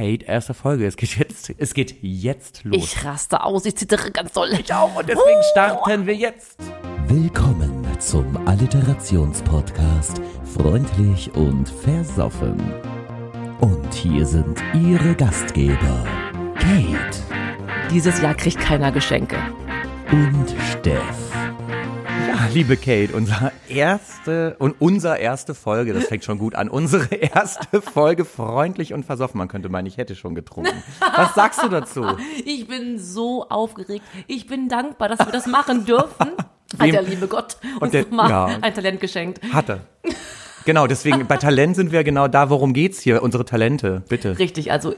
Kate, erste Folge. Es geht jetzt, es geht jetzt los. Ich raste aus, ich zittere ganz doll. Ich auch und deswegen starten wir jetzt. Willkommen zum Alliterationspodcast Freundlich und Versoffen. Und hier sind Ihre Gastgeber Kate Dieses Jahr kriegt keiner Geschenke. und Steff. Liebe Kate, unser erste und unser erste Folge, das fängt schon gut an. Unsere erste Folge freundlich und versoffen. Man könnte meinen, ich hätte schon getrunken. Was sagst du dazu? Ich bin so aufgeregt. Ich bin dankbar, dass wir das machen dürfen. Hat der liebe Gott uns der- noch mal ja. ein Talent geschenkt. Hatte. Genau, deswegen bei Talent sind wir genau da, worum geht's hier? Unsere Talente, bitte. Richtig, also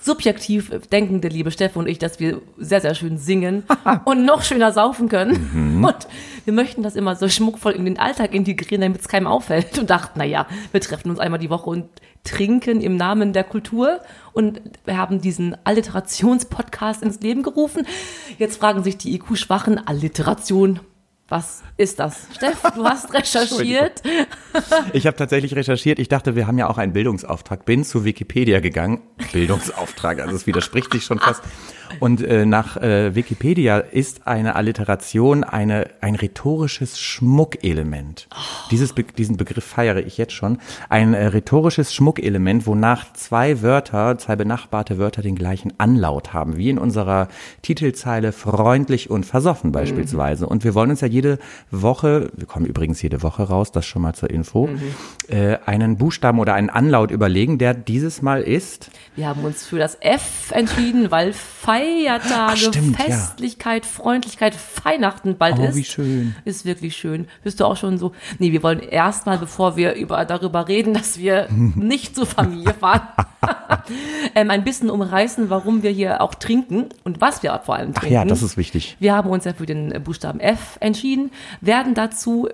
subjektiv denken der liebe Steff und ich, dass wir sehr, sehr schön singen und noch schöner saufen können. Mhm. Und wir möchten das immer so schmuckvoll in den Alltag integrieren, damit es keinem auffällt. Und dachten, na ja, wir treffen uns einmal die Woche und trinken im Namen der Kultur. Und wir haben diesen Alliterationspodcast ins Leben gerufen. Jetzt fragen sich die IQ-Schwachen, Alliteration, was ist das? Steff, du hast recherchiert. Ich habe tatsächlich recherchiert. Ich dachte, wir haben ja auch einen Bildungsauftrag. Bin zu Wikipedia gegangen. Bildungsauftrag, also es widerspricht sich schon fast. Und äh, nach äh, Wikipedia ist eine Alliteration eine, ein rhetorisches Schmuckelement. Dieses Be diesen Begriff feiere ich jetzt schon. Ein äh, rhetorisches Schmuckelement, wonach zwei Wörter, zwei benachbarte Wörter den gleichen Anlaut haben, wie in unserer Titelzeile freundlich und versoffen beispielsweise. Und wir wollen uns ja jede Woche, wir kommen übrigens jede Woche raus, das schon mal zur Info, äh, einen Buchstaben oder einen Anlaut überlegen, der dieses Mal ist. Wir haben uns für das F entschieden, weil Feiertage, Ach, stimmt, ja. Festlichkeit, Freundlichkeit, Weihnachten bald Oh, ist. wie schön. Ist wirklich schön. Bist du auch schon so? Nee, wir wollen erstmal, bevor wir über, darüber reden, dass wir nicht zur Familie fahren, ähm, ein bisschen umreißen, warum wir hier auch trinken und was wir vor allem Ach trinken. ja, das ist wichtig. Wir haben uns ja für den Buchstaben F entschieden, werden dazu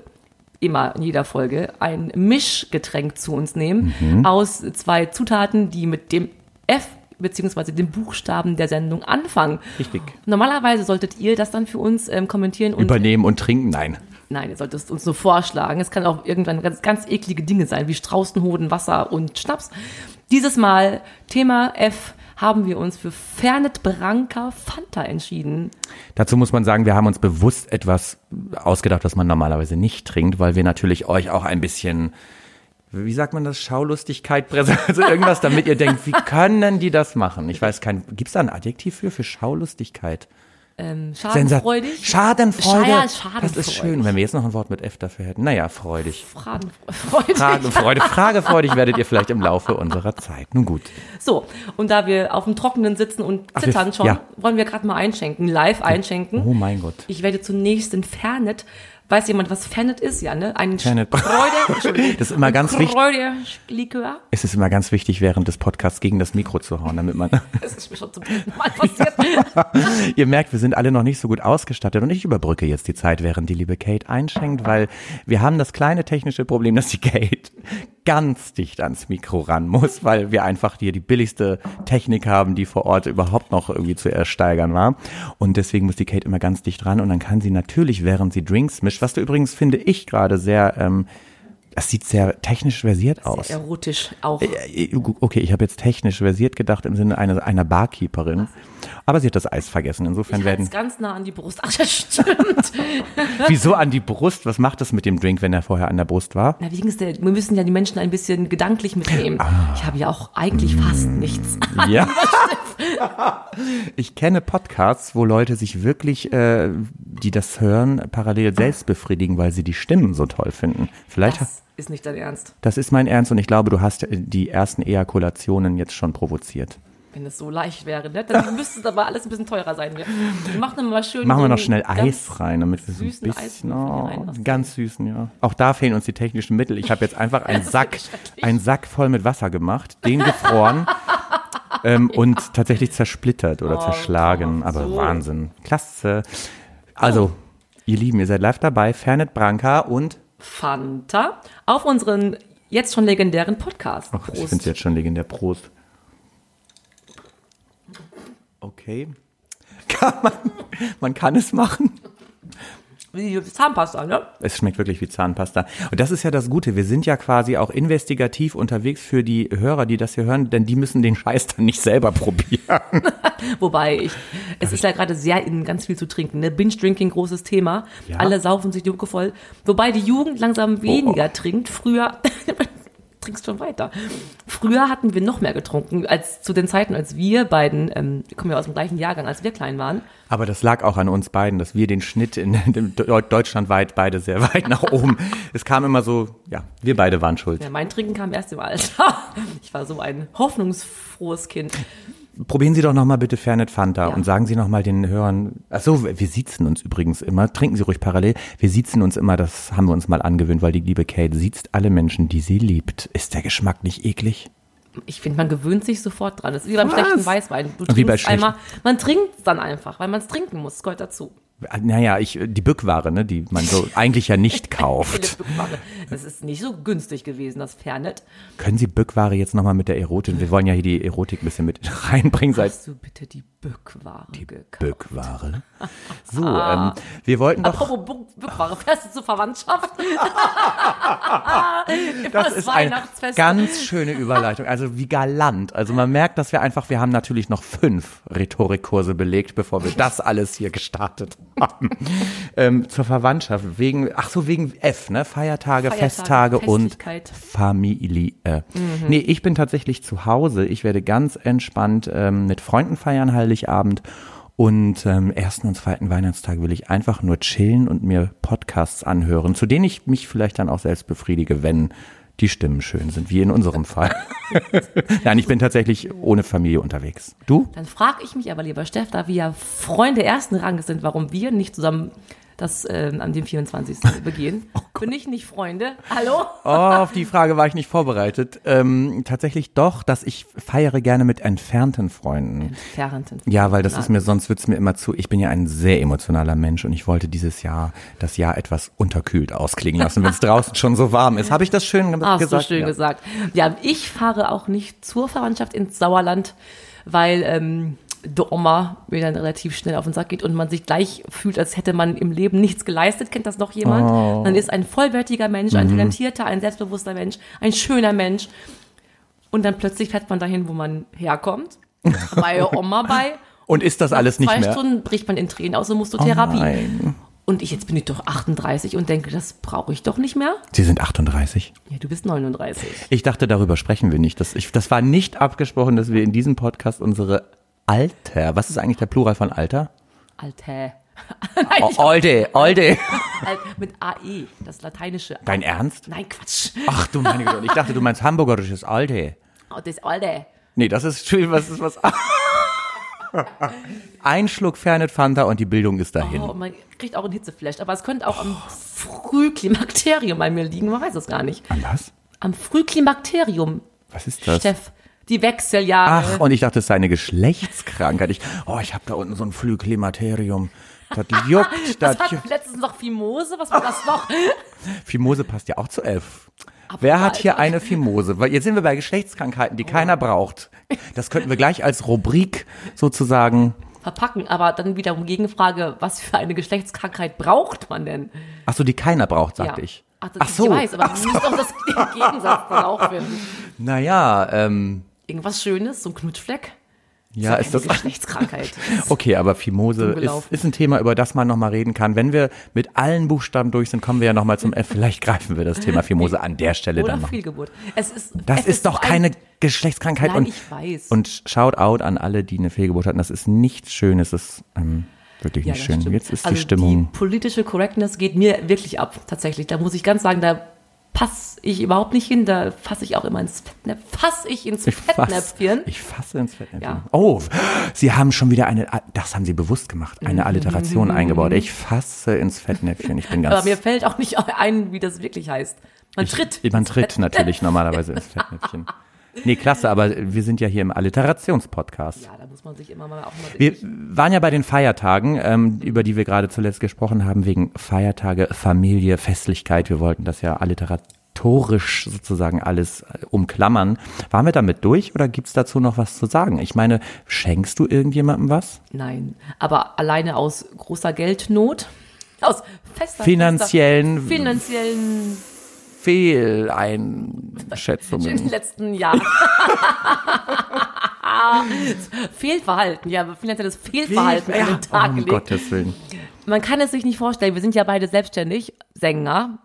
immer in jeder Folge ein Mischgetränk zu uns nehmen Mhm. aus zwei Zutaten, die mit dem F beziehungsweise dem Buchstaben der Sendung anfangen. Richtig. Normalerweise solltet ihr das dann für uns ähm, kommentieren und Übernehmen und trinken, nein. nein, ihr solltet uns nur vorschlagen. Es kann auch irgendwann ganz, ganz eklige Dinge sein, wie Straußenhoden, Wasser und Schnaps. Dieses Mal Thema F haben wir uns für Fernet Branca Fanta entschieden. Dazu muss man sagen, wir haben uns bewusst etwas ausgedacht, was man normalerweise nicht trinkt, weil wir natürlich euch auch ein bisschen, wie sagt man das, Schaulustigkeit präsentieren, also irgendwas, damit ihr denkt, wie können die das machen? Ich weiß kein, gibt's da ein Adjektiv für, für Schaulustigkeit? Ähm, schadenfreudig. Schadenfreude. Ja, Das ist schadenfreudig. schön, wenn wir jetzt noch ein Wort mit F dafür hätten. Naja, freudig. Fragenfreudig. Fragefreude, fragefreudig werdet ihr vielleicht im Laufe unserer Zeit. Nun gut. So, und da wir auf dem Trockenen sitzen und Ach, wir- zittern schon, ja. wollen wir gerade mal einschenken, live einschenken. Oh mein Gott. Ich werde zunächst den Fernet. Weiß jemand, was Fernet ist? Ja, ne? Ein Fernet. Freude. Das ist immer ganz wichtig. Freude-Likör. Es ist immer ganz wichtig, während des Podcasts gegen das Mikro zu hauen, damit man Das ist mir schon zum dritten Mal passiert. Ihr merkt, wir sind alle noch nicht so gut ausgestattet und ich überbrücke jetzt die Zeit, während die liebe Kate einschenkt, weil wir haben das kleine technische Problem, dass die Kate ganz dicht ans Mikro ran muss, weil wir einfach hier die billigste Technik haben, die vor Ort überhaupt noch irgendwie zu ersteigern war. Und deswegen muss die Kate immer ganz dicht ran und dann kann sie natürlich, während sie Drinks mischt, was du übrigens finde ich gerade sehr, ähm, das sieht sehr technisch versiert aus. Erotisch auch. Äh, Okay, ich habe jetzt technisch versiert gedacht im Sinne einer, einer Barkeeperin. Aber sie hat das Eis vergessen. Insofern Ich werden. ganz nah an die Brust. Ach, das stimmt. Wieso an die Brust? Was macht das mit dem Drink, wenn er vorher an der Brust war? Na, wegen der, wir müssen ja die Menschen ein bisschen gedanklich mitnehmen. Ah. Ich habe ja auch eigentlich fast nichts. Ja. Ich kenne Podcasts, wo Leute sich wirklich, äh, die das hören, parallel selbst befriedigen, weil sie die Stimmen so toll finden. Vielleicht, das, Das ist nicht dein Ernst. ist mein Ernst und ich glaube, du hast die ersten Ejakulationen jetzt schon provoziert. Wenn es so leicht wäre, ne? Dann müsste es aber alles ein bisschen teurer sein. Wir machen dann mal schön. Machen wir noch schnell Eis rein, damit wir so ein bisschen, oh, ganz süßen, ja. Auch da fehlen uns die technischen Mittel. Ich habe jetzt einfach einen Sack, einen Sack voll mit Wasser gemacht, den gefroren ähm, und tatsächlich zersplittert oder Oh, zerschlagen. Aber so. Wahnsinn, klasse. Also, ihr Lieben, ihr seid live dabei. Fernet Branca und, Fanta auf unseren jetzt schon legendären Podcast. ach, ich finde es jetzt schon legendär, Prost. Okay. Kann man, man kann es machen. wie Zahnpasta, ne? Es schmeckt wirklich wie Zahnpasta. Und das ist ja das Gute. Wir sind ja quasi auch investigativ unterwegs für die Hörer, die das hier hören, denn die müssen den Scheiß dann nicht selber probieren. Wobei ich, es ist ja gerade sehr in ganz viel zu trinken. Ne? Binge-Drinking, großes Thema. Ja. Alle saufen sich die Hucke voll. Wobei die Jugend langsam weniger Oh. trinkt. Früher, trinkst schon weiter. Früher hatten wir noch mehr getrunken, als zu den Zeiten, als wir beiden, ähm, wir kommen ja aus dem gleichen Jahrgang, als wir klein waren. Aber das lag auch an uns beiden, dass wir den Schnitt in, in deutschlandweit beide sehr weit nach oben. Es kam immer so, ja, wir beide waren schuld. Ja, mein Trinken kam erst im Alter. Ich war so ein hoffnungsfrohes Kind. Probieren Sie doch noch mal bitte Fernet Fanta Ja. und sagen Sie noch mal den Hörern, ach so, wir siezen uns übrigens immer, trinken Sie ruhig parallel, wir siezen uns immer, das haben wir uns mal angewöhnt, weil die liebe Kate siezt alle Menschen, die sie liebt. Ist der Geschmack nicht eklig? Ich finde, man gewöhnt sich sofort dran. Das ist wie beim Was? schlechten Weißwein. Du wie bei trinkst einmal, man trinkt dann einfach, weil man es trinken muss. Das gehört dazu. Naja, ich, die Bückware, ne, die man so eigentlich ja nicht kauft. Das ist nicht so günstig gewesen, das Fernet. Können Sie Bückware jetzt noch mal mit der Erotik, wir wollen ja hier die Erotik ein bisschen mit reinbringen, seit Hast du bitte die Bückware gekauft? Bückware. So, ähm, wir wollten doch, Apropos Bück- Bückware, fährst du zur Verwandtschaft? das ist eine ganz schöne Überleitung, also wie galant. Also man merkt, dass wir einfach, wir haben natürlich noch fünf Rhetorikkurse belegt, bevor wir das alles hier gestartet haben. ähm, zur Verwandtschaft, wegen, ach so, wegen F, ne, Feiertage, Feiertage, Festtage und. Familie. Nee, ich bin tatsächlich zu Hause. Ich werde ganz entspannt ähm, mit Freunden feiern, Heiligabend. Und ähm, ersten und zweiten Weihnachtstag will ich einfach nur chillen und mir Podcasts anhören, zu denen ich mich vielleicht dann auch selbst befriedige, wenn die Stimmen schön sind, wie in unserem Fall. Nein, ich bin tatsächlich ohne Familie unterwegs. Du? Dann frage ich mich aber, lieber Steff, da wir ja Freunde ersten Ranges sind, warum wir nicht zusammen das ähm, an dem 24. begehen. Bin ich nicht Freunde? Hallo? Oh, auf die Frage war ich nicht vorbereitet. Ähm, tatsächlich doch, dass ich feiere gerne mit entfernten Freunden. Entfernten. Ja, weil das ist mir, sonst wird's mir immer zu, ich bin ja ein sehr emotionaler Mensch und ich wollte dieses Jahr, das Jahr etwas unterkühlt ausklingen lassen, wenn es draußen schon so warm ist. Habe ich das schön ge- Hast gesagt? du schön ja. gesagt. Ja, ich fahre auch nicht zur Verwandtschaft ins Sauerland, weil ähm, der Oma mir dann relativ schnell auf den Sack geht und man sich gleich fühlt, als hätte man im Leben nichts geleistet. Kennt das noch jemand? Oh. Man ist ein vollwertiger Mensch, Mhm. ein talentierter, ein selbstbewusster Mensch, ein schöner Mensch. Und dann plötzlich fährt man dahin, wo man herkommt, bei Oma bei. Und ist das alles nicht zwei mehr? Stunden bricht man in Tränen aus und muss zur Oh Therapie. nein. Und ich, jetzt bin ich doch 38 und denke, das brauche ich doch nicht mehr. Sie sind 38. Ja, du bist 39. Ich dachte, darüber sprechen wir nicht. Das, ich, das war nicht abgesprochen, dass wir in diesem Podcast unsere Alter, was ist eigentlich der Plural von Alter? Alter. Oh, Olde, Olde. Alt, mit AE, das lateinische. Dein Ernst? Nein, Quatsch. Ach du meine Güte, ich dachte, du meinst hamburgerisches Alte. Oh, das Alte. Nee, das ist schön, was ist was. Ein Schluck Fernet Fanta und die Bildung ist dahin. Oh, man kriegt auch einen Hitzeflash. Aber es könnte auch am Frühklimakterium bei mir liegen. Man weiß es gar nicht. An was? Am Frühklimakterium, Was ist das? Steff. Die Wechseljahre. Ach, und ich dachte, es sei eine Geschlechtskrankheit. Ich, oh, ich habe da unten so ein Flügklimaterium. Das juckt, das hat juckt. letztens noch Fimose? Was war das noch? Fimose passt ja auch zu elf. Wer hat hier eine Fimose? Weil jetzt sind wir bei Geschlechtskrankheiten, die keiner braucht. Das könnten wir gleich als Rubrik sozusagen. Verpacken. Aber dann wiederum Gegenfrage, was für eine Geschlechtskrankheit braucht man denn? Ach so, die keiner braucht, sagte ich. Ach, das, Ach so. Ich weiß, aber du musst doch das den Gegensatz dann auch finden. Naja, ähm, Irgendwas Schönes, so ein Knutschfleck. ja, ist das. Geschlechtskrankheit. Okay, aber Fimose ist, ist ein Thema, über das man nochmal reden kann. Wenn wir mit allen Buchstaben durch sind, kommen wir ja nochmal zum F. Vielleicht greifen wir das Thema Fimose an der Stelle Oder dann noch. Fehlgeburt. Es ist, Das es ist doch so ein- keine Geschlechtskrankheit. Nein, und, ich weiß. Und shout out an alle, die eine Fehlgeburt hatten. Das ist nichts Schönes. Das ist ähm, wirklich Ja, nicht schön. stimmt. Jetzt ist also die Stimmung. Die politische Correctness geht mir wirklich ab, tatsächlich. Da muss ich ganz sagen, da passe ich überhaupt nicht hin. Da fasse ich auch immer ins Fettnäpfchen. Fasse ich ins Ich fass, Fettnäpfchen. ich fasse ins Fettnäpfchen. Ja. Oh, Sie haben schon wieder eine, das haben Sie bewusst gemacht, eine Alliteration eingebaut. Ich fasse ins Fettnäpfchen. Ich bin ganz. Aber mir fällt auch nicht ein, wie das wirklich heißt. Man tritt. Man tritt natürlich normalerweise ins Fettnäpfchen. Nee, klasse, aber wir sind ja hier im Alliterationspodcast. Ja, da muss man sich immer mal auch mal Wir waren ja bei den Feiertagen, ähm, über die wir gerade zuletzt gesprochen haben, wegen Feiertage, Familie, Festlichkeit. Wir wollten das ja alliteratorisch sozusagen alles äh, umklammern. Waren wir damit durch oder gibt's dazu noch was zu sagen? Ich meine, schenkst du irgendjemandem was? Nein, aber alleine aus großer Geldnot Aus fester finanziellen fester, finanziellen Fehleinschätzungen. im letzten Jahr. Fehlverhalten, ja, finanzielles Fehlverhalten an den Tag um gelegt. Gottes Willen. Man kann es sich nicht vorstellen, wir sind ja beide selbstständig, Sänger.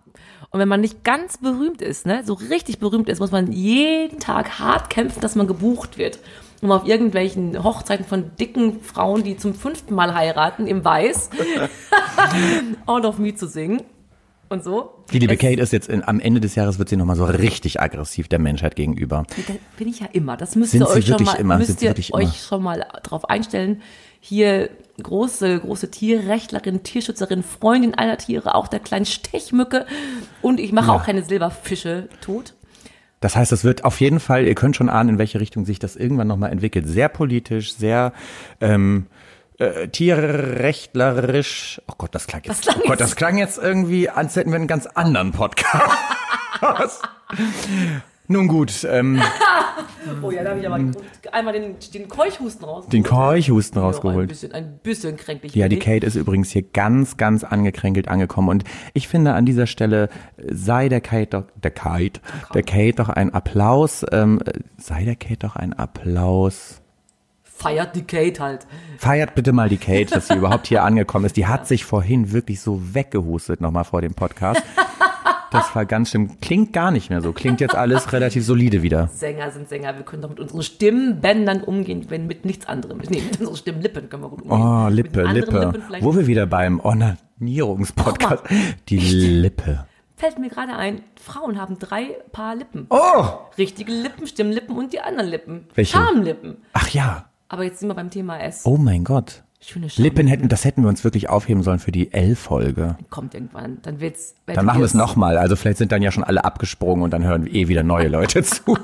Und wenn man nicht ganz berühmt ist, ne, so richtig berühmt ist, muss man jeden Tag hart kämpfen, dass man gebucht wird. Um auf irgendwelchen Hochzeiten von dicken Frauen, die zum fünften Mal heiraten, im Weiß, All of Me zu singen. Und so. Die liebe Es- Kate ist jetzt in, am Ende des Jahres wird sie nochmal so richtig aggressiv der Menschheit gegenüber. Da bin ich ja immer. Das müsst Sind ihr euch schon mal, immer? Sind müsst ihr euch immer? schon mal drauf einstellen. Hier große, große Tierrechtlerin, Tierschützerin, Freundin aller Tiere, auch der kleinen Stechmücke. Und ich mache auch keine Silberfische tot. Das heißt, es wird auf jeden Fall, ihr könnt schon ahnen, in welche Richtung sich das irgendwann nochmal entwickelt. Sehr politisch, sehr ähm, äh, tierrechtlerisch. Oh Gott, das klang jetzt. Was klang oh Gott, das klang jetzt irgendwie, als hätten wir einen ganz anderen Podcast. Nun gut, ähm, Oh ja, da habe ich aber einmal den, den Keuchhusten raus. den Keuchhusten Ein rausgeholt. bisschen, ein bisschen kränklich. Ja, die. Kate ist übrigens hier ganz, ganz angekränkelt angekommen. Und ich finde, an dieser Stelle sei der Kate doch, der Kate, der Kate doch ein Applaus, ähm, sei der Kate doch ein Applaus. Feiert die Kate halt. Feiert bitte mal die Kate, dass sie überhaupt hier angekommen ist. Die hat sich vorhin wirklich so weggehustet nochmal vor dem Podcast. Das war ganz schlimm. Klingt gar nicht mehr so. Klingt jetzt alles relativ solide wieder. Sänger sind Sänger. Wir können doch mit unseren Stimmbändern umgehen, wenn mit nichts anderem. Nee, mit unseren Stimmlippen können wir gut umgehen. Oh, Lippe, Lippe. Wo wir wieder beim Onanierungspodcast. Die Lippe. fällt mir gerade ein, Frauen haben drei Paar Lippen. Oh! Richtige Lippen, Stimmlippen und die anderen Lippen. Welche? Schamlippen. Ach ja. Aber jetzt sind wir beim Thema S. Oh mein Gott. Schöne Scham. Lippen hätten, das hätten wir uns wirklich aufheben sollen für die L-Folge. Kommt irgendwann. Dann wird's. Dann machen wir es nochmal. Also vielleicht sind dann ja schon alle abgesprungen und dann hören eh wieder neue Leute zu.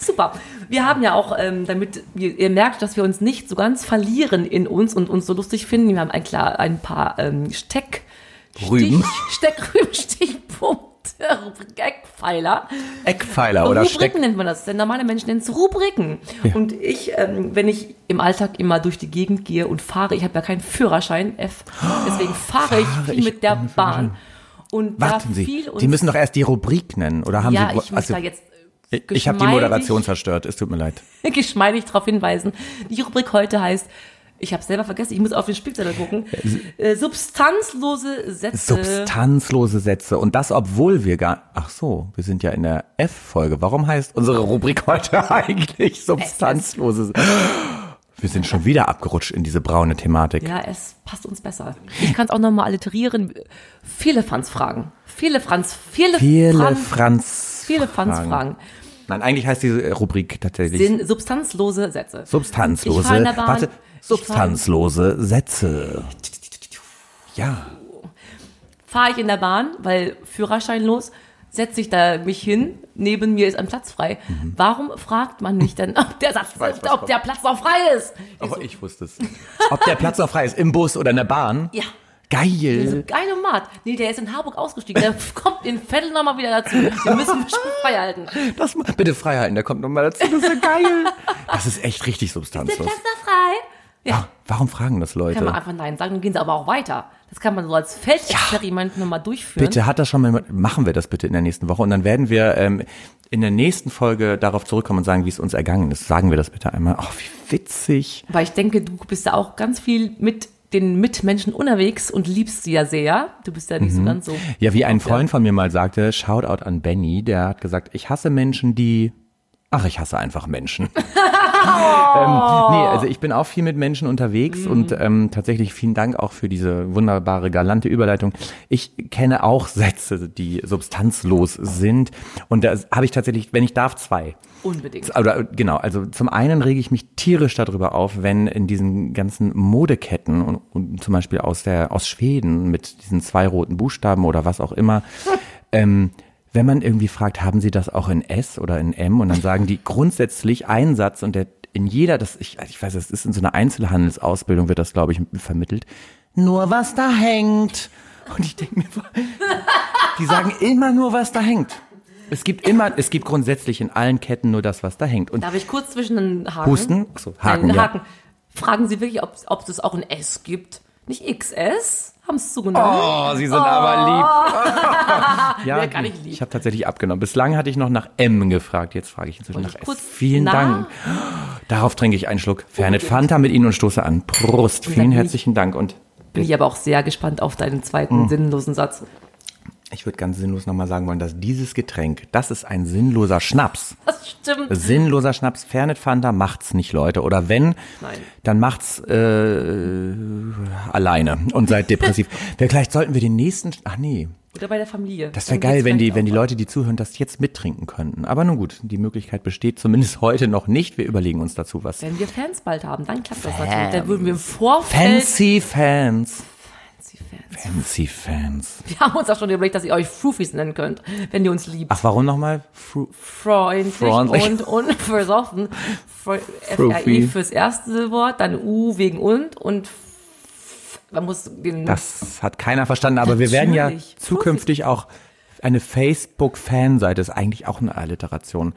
Super. Wir haben ja auch, ähm, damit ihr, ihr merkt, dass wir uns nicht so ganz verlieren in uns und uns so lustig finden. Wir haben ein, klar, ein paar ähm, Steck, Rüben. Stich, Steckrüben, Stichpunkte, Eckpfeiler. Eckpfeiler oder Rubriken nennt man das. Denn normale Menschen nennen es Rubriken. Und ich, ähm, wenn ich im Alltag immer durch die Gegend gehe und fahre, ich habe ja keinen Führerschein, F, deswegen fahre ich viel ich mit der Bahn. Und Warten Sie, Sie müssen doch erst die Rubrik nennen. Oder haben ja, Sie... ich muss also, da jetzt äh, ich habe die Moderation zerstört. Es tut mir leid. geschmeidig darauf hinweisen. Die Rubrik heute heißt, ich habe selber vergessen, ich muss auf den Spielzettel gucken, äh, substanzlose Sätze. Substanzlose Sätze. Und das, obwohl wir gar... Ach so, wir sind ja in der F-Folge. Warum heißt unsere Rubrik heute eigentlich substanzlose... Wir sind schon wieder abgerutscht in diese braune Thematik. ja, es passt uns besser. Ich kann es auch nochmal alliterieren. Viele Franz fragen. Viele Franz, viele, Viele Franz, Franz... viele Franz fragen. Nein, eigentlich heißt diese Rubrik tatsächlich Sind substanzlose Sätze. substanzlose... Ich fahr in der Bahn. Warte, substanzlose Sätze. Ja. Fahre ich in der Bahn, weil Führerschein los, setze ich da mich hin, neben mir ist ein Platz frei. Warum fragt man nicht dann, ob der, Satz, Mhm. weiß, ob kommt. der Platz noch frei ist? Ich so, ich wusste es. Ob der Platz noch frei ist, im Bus oder in der Bahn? ja. Geil. Geile Mat. Nee, der ist in Harburg ausgestiegen. Der kommt in Vettel nochmal wieder dazu. Wir müssen bestimmt frei halten. Das, bitte Freihalten, der kommt nochmal dazu. Das ist ja geil. Das ist echt richtig Der substanzlos. Platz noch frei? Ja. Warum fragen das Kann man Leute? einfach Nein sagen, dann gehen sie aber auch weiter. Das kann man so als Feldexperiment nochmal durchführen. Bitte hat das schon mal, machen wir das bitte in der nächsten Woche und dann werden wir ähm, in der nächsten Folge darauf zurückkommen und sagen, wie es uns ergangen ist. Sagen wir das bitte einmal. Ach, wie witzig. Weil ich denke, du bist ja auch ganz viel mit den Mitmenschen unterwegs und liebst sie ja sehr. Du bist ja nicht so ganz so. Mhm. Ja, wie ein Freund von mir mal sagte, Shoutout an Benny, der hat gesagt, ich hasse Menschen, die Ach, ich hasse einfach Menschen. ähm, nee, also ich bin auch viel mit Menschen unterwegs Mhm. und ähm, tatsächlich vielen Dank auch für diese wunderbare, galante Überleitung. Ich kenne auch Sätze, die substanzlos sind und da habe ich tatsächlich, wenn ich darf, zwei. Unbedingt. Oder genau, also zum einen rege ich mich tierisch darüber auf, wenn in diesen ganzen Modeketten und, und zum Beispiel aus der aus Schweden mit diesen zwei roten Buchstaben oder was auch immer, ähm, wenn man irgendwie fragt, haben Sie das auch in S oder in M und dann sagen die grundsätzlich einen Satz und der in jeder, das ich, ich weiß, das ist in so einer Einzelhandelsausbildung wird das glaube ich vermittelt. Nur was da hängt. Und ich denke mir, die sagen immer nur was da hängt. Es gibt immer, es gibt grundsätzlich in allen Ketten nur das, was da hängt. Und Darf ich kurz zwischen den Haken? Husten? Achso, Haken, Nein, ja. Haken. Fragen Sie wirklich, ob, ob es auch ein S gibt? Nicht XS, haben es zugenommen. Oh, Sie sind aber lieb. ja, Wer gar nicht lieb. ich habe tatsächlich abgenommen. Bislang hatte ich noch nach M gefragt, jetzt frage ich inzwischen nach ich S. Vielen Na? Dank. Darauf trinke ich einen Schluck Fernet Fanta mit Ihnen und stoße an. Prost, vielen ich- herzlichen Dank. Und Bin ich aber auch sehr gespannt auf deinen zweiten Hm. sinnlosen Satz. Ich würde ganz sinnlos nochmal sagen wollen, dass dieses Getränk, das ist ein sinnloser Schnaps. Das stimmt. Sinnloser Schnaps, Fernet Fanta macht's nicht, Leute. Oder wenn, Nein. dann macht's äh, alleine und seid depressiv. Vielleicht sollten wir den nächsten, ach nee, Oder bei der Familie. das wäre geil, wenn die, wenn die. Leute, die zuhören, das jetzt mittrinken könnten. Aber nun gut, die Möglichkeit besteht zumindest heute noch nicht. Wir überlegen uns dazu was. Wenn wir Fans bald haben, dann klappt das Fans. natürlich. Dann würden wir im Vorfeld. Fancy Fans. Fancy Fans. Fancy Fans. Wir haben uns auch schon überlegt, dass ihr euch Frufies nennen könnt, wenn ihr uns liebt. Ach, warum nochmal? Fru Freundlich, Freundlich. und, und versoffen. FRI fürs erste Wort, dann U wegen und und man muss den Das hat keiner verstanden, aber wir werden ja Natürlich. zukünftig auch eine Facebook-Fanseite, ist eigentlich auch eine Alliteration,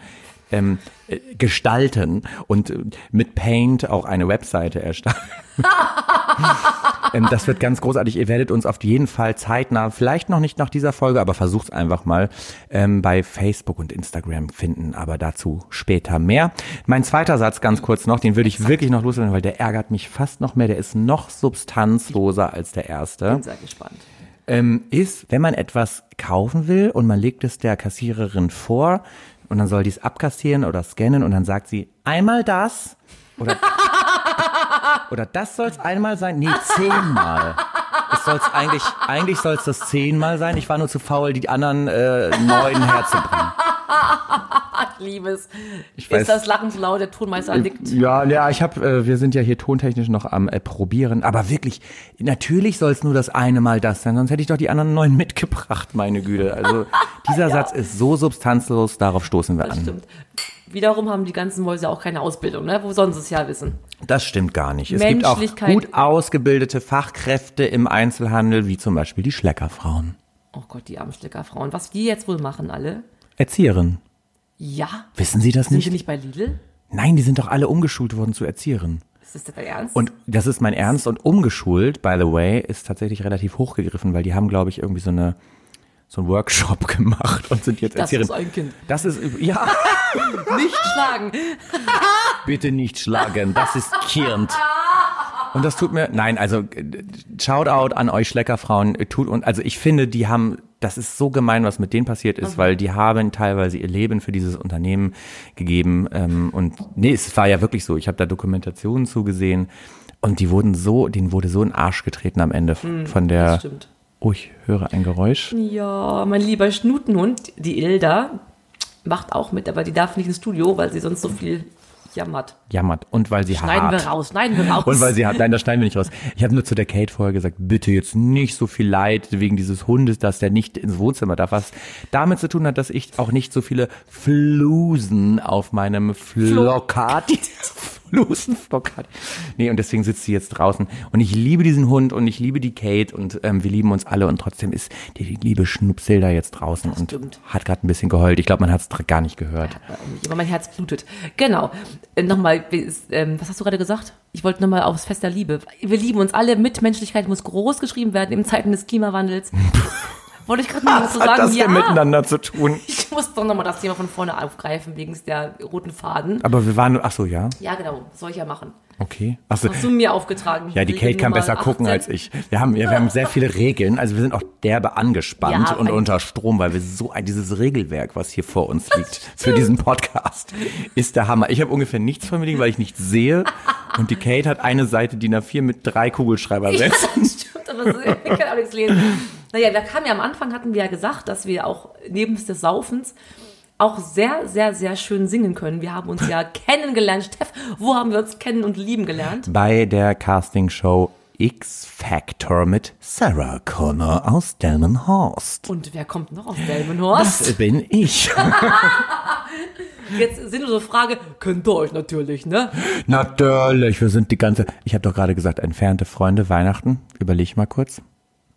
ähm, äh, gestalten und äh, mit Paint auch eine Webseite erstellen. ähm, das wird ganz großartig. Ihr werdet uns auf jeden Fall zeitnah, vielleicht noch nicht nach dieser Folge, aber versucht's einfach mal ähm, bei Facebook und Instagram finden. Aber dazu später mehr. Mein zweiter Satz ganz kurz noch, den würde ich wirklich noch loswerden, weil der ärgert mich fast noch mehr. Der ist noch substanzloser als der erste bin sehr gespannt. ähm, ist, wenn man etwas kaufen will und man legt es der Kassiererin vor und dann soll die es abkassieren oder scannen und dann sagt sie, einmal das oder, oder das soll es einmal sein? Nee, zehnmal. Es soll's eigentlich, eigentlich soll es das zehnmal sein. Ich war nur zu faul, die anderen äh, neun herzubringen. Ich liebe es. Ich weiß- Ist das Lachen zu laut? Der Tonmeister nickt. Ja, ja, ich habe, äh, wir sind ja hier tontechnisch noch am äh, probieren, aber wirklich, natürlich soll es nur das eine Mal das sein, sonst hätte ich doch die anderen neun mitgebracht, meine Güte. Also dieser Satz ist so substanzlos, darauf stoßen wir Das an. stimmt. Wiederum haben die ganzen Mäuse auch keine Ausbildung, ne? Wo sollen sie es ja wissen? Das stimmt gar nicht. Es gibt auch gut ausgebildete Fachkräfte im Einzelhandel, wie zum Beispiel die Schleckerfrauen. Oh Gott, die armen Schleckerfrauen. Was die jetzt wohl machen, alle? Erzieherin. Ja. Wissen Sie das Sind nicht? sie nicht bei Lidl? Nein, die sind doch alle umgeschult worden zu Erzieherinnen. Ist das dein Ernst? Und das ist mein Ernst und umgeschult, by the way, ist tatsächlich relativ hochgegriffen, weil die haben, glaube ich, irgendwie so eine so einen Workshop gemacht und sind jetzt das ist ein Kind. Das ist ja, Nicht schlagen. bitte nicht schlagen, das ist Kind. Und das tut mir, nein, also Shoutout an euch Schleckerfrauen, tut und also ich finde, die haben, das ist so gemein, was mit denen passiert ist, weil die haben teilweise ihr Leben für dieses Unternehmen gegeben ähm, und nee, es war ja wirklich so. Ich habe da Dokumentationen zugesehen und die wurden so, denen wurde so in den Arsch getreten am Ende von Das der. Oh, ich höre ein Geräusch. Ja, mein lieber Schnutenhund, die Ilda, macht auch mit, aber die darf nicht ins Studio, weil sie sonst so viel jammert. Jammert und weil sie Schneiden hart. wir raus, schneiden wir raus. Und weil sie hat, nein, das schneiden wir nicht raus. Ich habe nur zu der Kate vorher gesagt, bitte jetzt nicht so viel Leid wegen dieses Hundes, dass der nicht ins Wohnzimmer darf. Was damit zu tun hat, dass ich auch nicht so viele Flusen auf meinem Flokat. Flusen, Flokat. Nee, und deswegen sitzt sie jetzt draußen. Und ich liebe diesen Hund und ich liebe die Kate und ähm, wir lieben uns alle. Und trotzdem ist die, die liebe Schnupsilda jetzt draußen und stimmt. hat gerade ein bisschen geheult. Ich glaube, man hat es gar nicht gehört. Aber mein Herz blutet. Genau. Äh, nochmal, ähm, was hast du gerade gesagt? Ich wollte nochmal aufs Fest der Liebe. Wir lieben uns alle. Mitmenschlichkeit muss groß geschrieben werden in Zeiten des Klimawandels. wollte ich gerade mal Was hat sagen, das ja. denn miteinander zu tun? Ich muss doch nochmal das Thema von vorne aufgreifen, wegen der roten Faden. Aber wir waren, ach so, ja, Ja, genau. Soll ich ja machen. Okay. Ach so, Hast du mir aufgetragen. Ja, die Kate kann besser gucken 18. als ich. Wir haben, wir haben sehr viele Regeln. Also wir sind auch derbe angespannt Ja, und unter Strom, weil wir so ein, dieses Regelwerk, was hier vor uns liegt, für diesen Podcast, ist der Hammer. Ich habe ungefähr nichts von mir liegen, weil ich nichts sehe. Und die Kate hat eine Seite DIN A4 mit drei Kugelschreibersätzen. Stimmt, aber so, ich kann auch nichts lesen. Naja, wir kamen ja am Anfang, hatten wir ja gesagt, dass wir auch neben des Saufens auch sehr, sehr, sehr schön singen können. Wir haben uns ja kennengelernt. Steff, wo haben wir uns kennen und lieben gelernt? Bei der Castingshow X Factor mit Sarah Connor aus Delmenhorst. Und wer kommt noch aus Delmenhorst? Das bin ich. Jetzt sind unsere Frage, könnt ihr euch natürlich, ne? Natürlich, wir sind die ganze, ich habe doch gerade gesagt, entfernte Freunde, Weihnachten. Überleg mal kurz.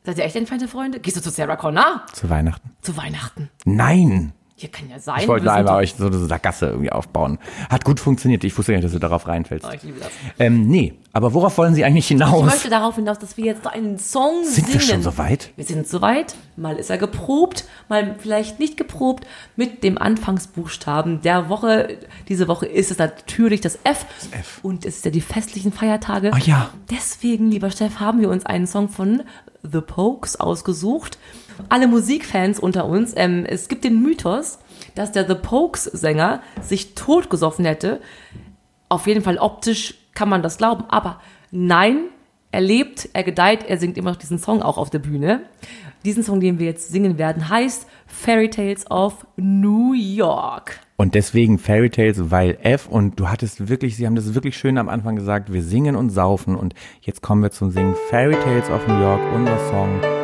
Seid ihr echt entfernte Freunde? Gehst du zu Sarah Connor? Zu Weihnachten. Zu Weihnachten. Nein. Hier kann ja sein. Ich wollte nur sind einmal euch so eine Sackgasse irgendwie aufbauen. Hat gut funktioniert. Ich wusste gar nicht, dass du darauf reinfällst. Oh, ich liebe das. Ähm, nee, aber worauf wollen Sie eigentlich Ich hinaus? möchte darauf hinaus, dass wir jetzt einen Song Sind singen. wir schon so weit? Wir sind soweit. Mal ist er geprobt, mal vielleicht nicht geprobt mit dem Anfangsbuchstaben der Woche. Diese Woche ist es natürlich das F. F. Und es ist ja die festlichen Feiertage. Ah ja. Deswegen, lieber Steff, haben wir uns einen Song von The Pokes ausgesucht. Alle Musikfans unter uns, ähm, es gibt den Mythos, dass der The Pokes-Sänger sich totgesoffen hätte. Auf jeden Fall optisch kann man das glauben, aber nein, er lebt, er gedeiht, er singt immer noch diesen Song auch auf der Bühne. Diesen Song, den wir jetzt singen werden, heißt Fairy Tales of New York. Und deswegen Fairy Tales, weil F und du hattest wirklich, sie haben das wirklich schön am Anfang gesagt, wir singen und saufen und jetzt kommen wir zum Singen Fairy Tales of New York, unser Song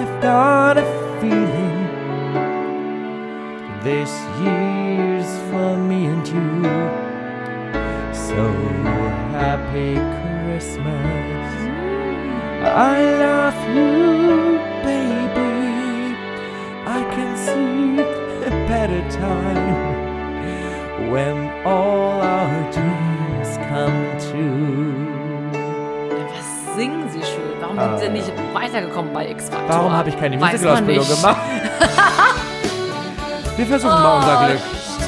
I've got a feeling this year's for me and you. So happy Christmas. Mm. I love weitergekommen bei X Factor? Ah. Warum habe ich keine Musical-Ausbildung gemacht? Wir versuchen mal unser Oh, Glück.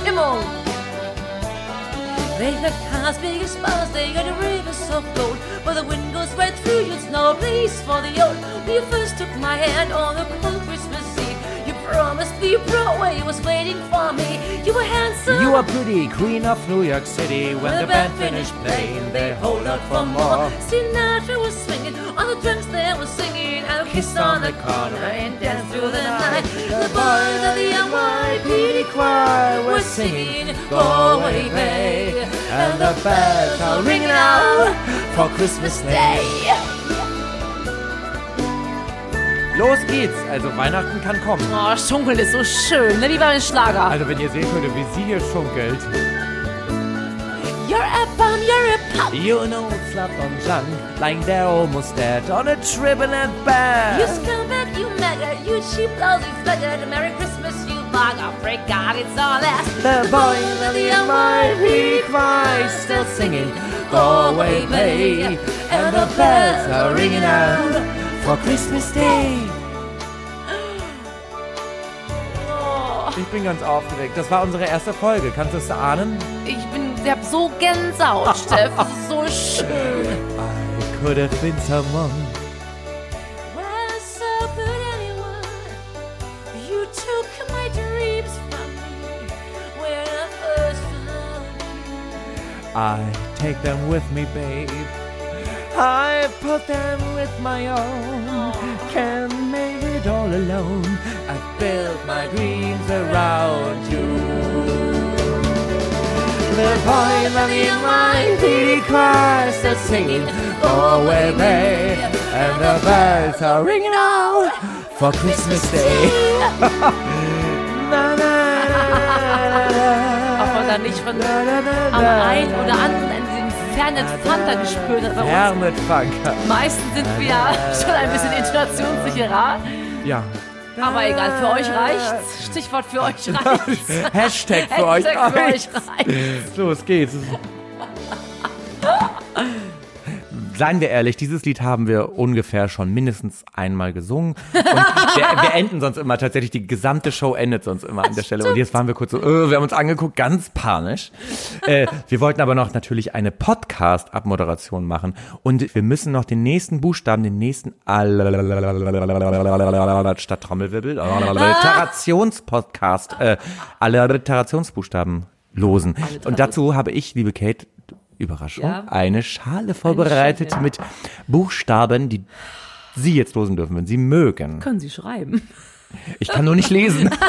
Stimmung! They got cars big as bars, they got a river so gold, where the wind goes right through you, it's no place for the old. You first took my hand on a cold me Broadway was waiting for me. You were handsome. You are pretty, queen of New York City. When When the band finished playing, they hold out for more. Sinatra was swinging, all the drunks there were singing, and kissed on the corner and danced through the night. The boys of the NYPD choir were singing, Go away, babe, and the bells are ringing out for Christmas Day. Los geht's, also Weihnachten kann kommen. Oh, Schunkeln ist so schön, ne? Wie beim Schlager. Also wenn ihr sehen könntet, wie sie hier schunkelt. You're a bum, you're a pop. You know slap on junk, lying there almost dead on a triple and bed. You scumbag, you maggot, you cheap, lousy faggot. Merry Christmas, you bug. I pray God it's all that. The boys of the NYPD choir still singing, Go away, babe, and the bells are ringing out for Christmas Day. Ich bin ganz aufgeregt. Das war unsere erste Folge. Kannst du es ahnen? ich bin, ich hab so Gänsehaut, Steff. Das ist so schön. I could have been someone. Was so good anyone? You took my dreams from me when I first found you. I take them with me, babe. I put them with my own. Can't make it all alone. I built my dreams around you. The boy running in my feet cries, the singing oh, away, May. And the bells are ringing out for Christmas Day. na, na, na, na, na, na, na, na, na, na, Fernet Fanta gespürt hat. Bei uns Hermit Funker. meisten sind wir ja schon ein bisschen intonationssicherer. Ja. Aber egal, für euch reicht's. Stichwort für euch reicht's. Hashtag für euch. Hashtag für euch reicht's. Los geht's. Seien wir ehrlich, dieses Lied haben wir ungefähr schon mindestens einmal gesungen. Und wir, wir enden sonst immer tatsächlich, die gesamte Show endet sonst immer an der Stelle. Und jetzt waren wir kurz so, äh, wir haben uns angeguckt, ganz panisch. Äh, wir wollten aber noch natürlich eine Podcast-Abmoderation machen. Und wir müssen noch den nächsten Buchstaben, den nächsten statt Trommelwirbel, Alliterationspodcast, äh, Alliterationsbuchstaben losen. Und dazu habe ich, liebe Kate, Überraschung, Ja. eine Schale vorbereitet Schale. mit Buchstaben, die Sie jetzt losen dürfen, wenn Sie mögen. Können Sie schreiben? Ich kann nur nicht lesen.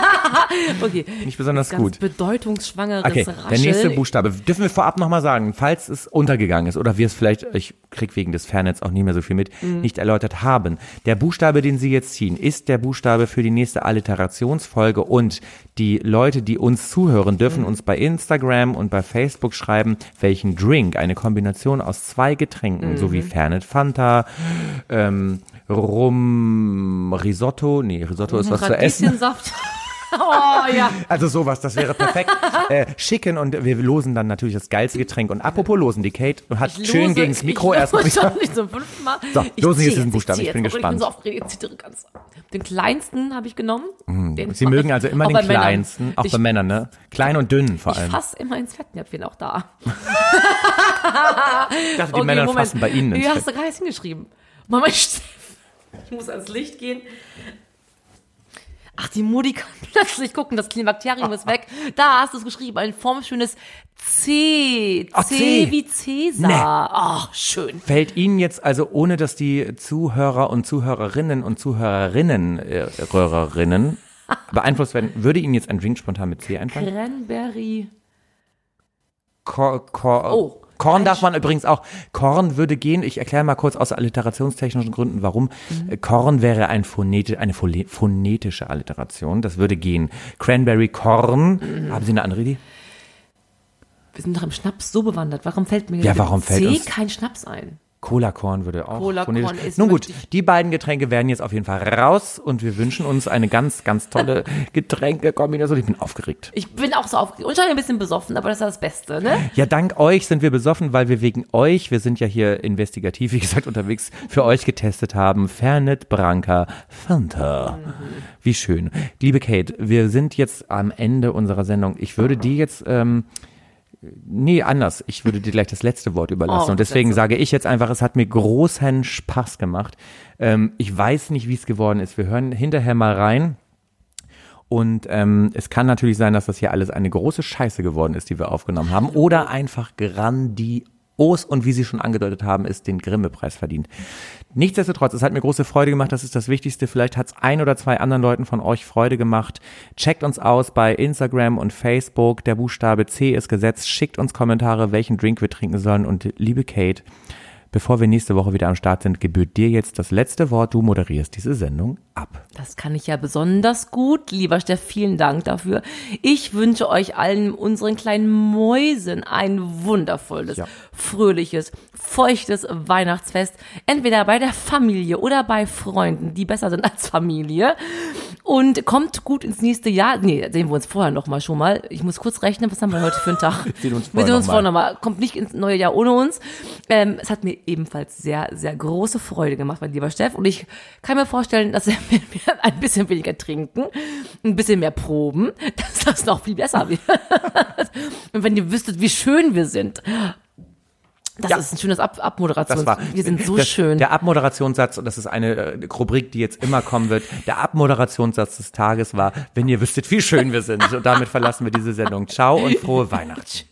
Okay. Nicht besonders Ganz gut. bedeutungsschwangeres Okay, Rascheln. der nächste Buchstabe. Dürfen wir vorab nochmal sagen, falls es untergegangen ist oder wir es vielleicht, ich krieg wegen des Fernetz auch nicht mehr so viel mit, Mhm. nicht erläutert haben. Der Buchstabe, den Sie jetzt ziehen, ist der Buchstabe für die nächste Alliterationsfolge und die Leute, die uns zuhören, dürfen Mhm. uns bei Instagram und bei Facebook schreiben, welchen Drink, eine Kombination aus zwei Getränken, sowie Mhm. Fernet Fanta, ähm, Rum, Risotto, nee, Risotto ist was zu essen. Oh ja. Also sowas, das wäre perfekt. äh, schicken und wir losen dann natürlich das geilste Getränk. Und apropos losen, die Kate hat Ich schön lose- gegen das Mikro ich erstmal lose wieder. schon nicht zum fünften Mal. So, Ich losen jetzt diesen Buchstaben, ziehe ich bin gespannt. Ich bin so aufgeregt, ich zittere ganz. Den kleinsten habe ich genommen. Den Sie mögen ich also immer den bei Männern. kleinsten, auch ich, bei Männern, ne? Klein und dünn vor Ich allem. fasse immer ins Fettnäpfchen, auch da. Ich dachte, die Männer fassen bei Ihnen ins Wie hast du gar nichts hingeschrieben? Mama, ich, ich muss ans Licht gehen. Ach, die Mutti kann plötzlich gucken, das Klimakterium ist weg. Da hast du es geschrieben, ein formschönes C. Ach, C, C. wie Cäsar. Ach, schön. Fällt Ihnen jetzt also, ohne dass die Zuhörer und Zuhörerinnen und Zuhörerinnen, äh, Röhrerinnen beeinflusst werden, würde Ihnen jetzt ein Drink spontan mit C einfallen? Cranberry. Kor, Kor, Oh. Korn darf man übrigens auch. Korn würde gehen. Ich erkläre mal kurz aus alliterationstechnischen Gründen, warum. Äh, Korn wäre ein Phoneti eine phonetische Alliteration. Das würde gehen. Cranberry, Korn. Haben Sie eine andere Idee? Wir sind doch im Schnaps so bewandert. Warum fällt mir Ja, warum fällt C uns- kein Schnaps ein? Cola-Korn würde auch. Cola-Korn ist Nun gut, die beiden Getränke werden jetzt auf jeden Fall raus und wir wünschen uns eine ganz, ganz tolle Getränkekombination. Ich bin aufgeregt. Ich bin auch so aufgeregt und schon ein bisschen besoffen, aber das ist das Beste, ne? Ja, dank euch sind wir besoffen, weil wir wegen euch, wir sind ja hier investigativ, wie gesagt, unterwegs, für euch getestet haben. Fernet Branca Fanta. Wie schön. Liebe Kate, wir sind jetzt am Ende unserer Sendung. Ich würde dir jetzt, ähm, nee, anders. Ich würde dir gleich das letzte Wort überlassen. Oh, Und deswegen letzte. sage ich jetzt einfach, es hat mir großen Spaß gemacht. Ähm, ich weiß nicht, wie es geworden ist. Wir hören hinterher mal rein. Und ähm, es kann natürlich sein, dass das hier alles eine große Scheiße geworden ist, die wir aufgenommen haben. Oder einfach grandios und wie Sie schon angedeutet haben, ist den Grimme-Preis verdient. Nichtsdestotrotz, es hat mir große Freude gemacht, das ist das Wichtigste. Vielleicht hat es ein oder zwei anderen Leuten von euch Freude gemacht. Checkt uns aus bei Instagram und Facebook. Der Buchstabe C ist gesetzt. Schickt uns Kommentare, welchen Drink wir trinken sollen. Und liebe Kate, bevor wir nächste Woche wieder am Start sind, gebührt dir jetzt das letzte Wort. Du moderierst diese Sendung ab. Das kann ich ja besonders gut. Lieber Steff, vielen Dank dafür. Ich wünsche euch allen, unseren kleinen Mäusen, ein wundervolles, Ja. fröhliches, feuchtes Weihnachtsfest. Entweder bei der Familie oder bei Freunden, die besser sind als Familie. Und kommt gut ins nächste Jahr. Nee, sehen wir uns vorher noch mal schon mal. Ich muss kurz rechnen, was haben wir heute für einen Tag? sehen uns wir vorher sehen uns noch vorher noch mal. Kommt nicht ins neue Jahr ohne uns. Ähm, es hat mir ebenfalls sehr, sehr große Freude gemacht, mein lieber Steff. Und ich kann mir vorstellen, dass wir ein bisschen weniger trinken, ein bisschen mehr proben, dass das noch viel besser wird. Und wenn ihr wüsstet, wie schön wir sind. Das Ja. ist ein schönes Ab Abmoderation. Das war, wir sind so das, schön. Der Abmoderationssatz, und das ist eine äh, Rubrik, die jetzt immer kommen wird. Der Abmoderationssatz des Tages war, wenn ihr wüsstet, wie schön wir sind. Und damit verlassen wir diese Sendung. Ciao und frohe Weihnachten.